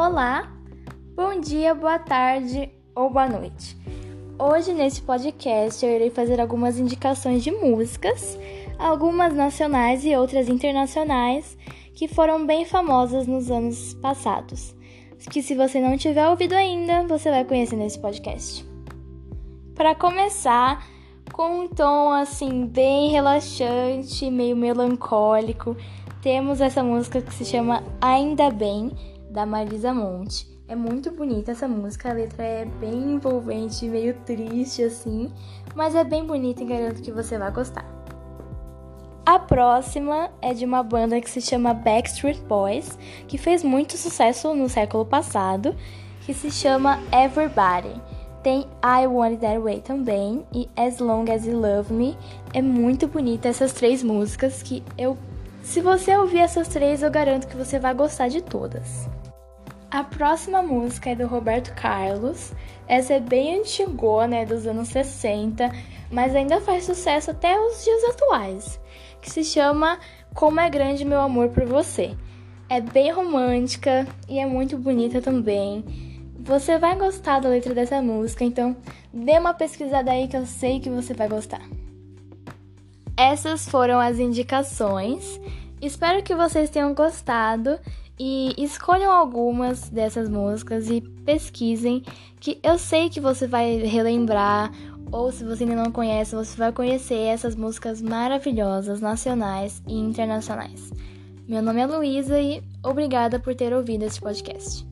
Olá, bom dia, boa tarde ou boa noite. Hoje nesse podcast eu irei fazer algumas indicações de músicas, algumas nacionais e outras internacionais que foram bem famosas nos anos passados. Que se você não tiver ouvido ainda, você vai conhecer nesse podcast. Para começar, com um tom assim bem relaxante, meio melancólico, temos essa música que se chama Ainda Bem da Marisa Monte. É muito bonita essa música, a letra é bem envolvente, meio triste assim, mas é bem bonita e garanto que você vai gostar. A próxima é de uma banda que se chama Backstreet Boys, que fez muito sucesso no século passado, que se chama Everybody. Tem I Want It That Way também e As Long As You Love Me. É muito bonita essas três músicas que eu se você ouvir essas três, eu garanto que você vai gostar de todas. A próxima música é do Roberto Carlos. Essa é bem antigona, né, dos anos 60, mas ainda faz sucesso até os dias atuais, que se chama Como é Grande Meu Amor por Você. É bem romântica e é muito bonita também. Você vai gostar da letra dessa música, então dê uma pesquisada aí que eu sei que você vai gostar. Essas foram as indicações. Espero que vocês tenham gostado e escolham algumas dessas músicas e pesquisem, que eu sei que você vai relembrar, ou se você ainda não conhece, você vai conhecer essas músicas maravilhosas, nacionais e internacionais. Meu nome é Luísa e obrigada por ter ouvido esse podcast.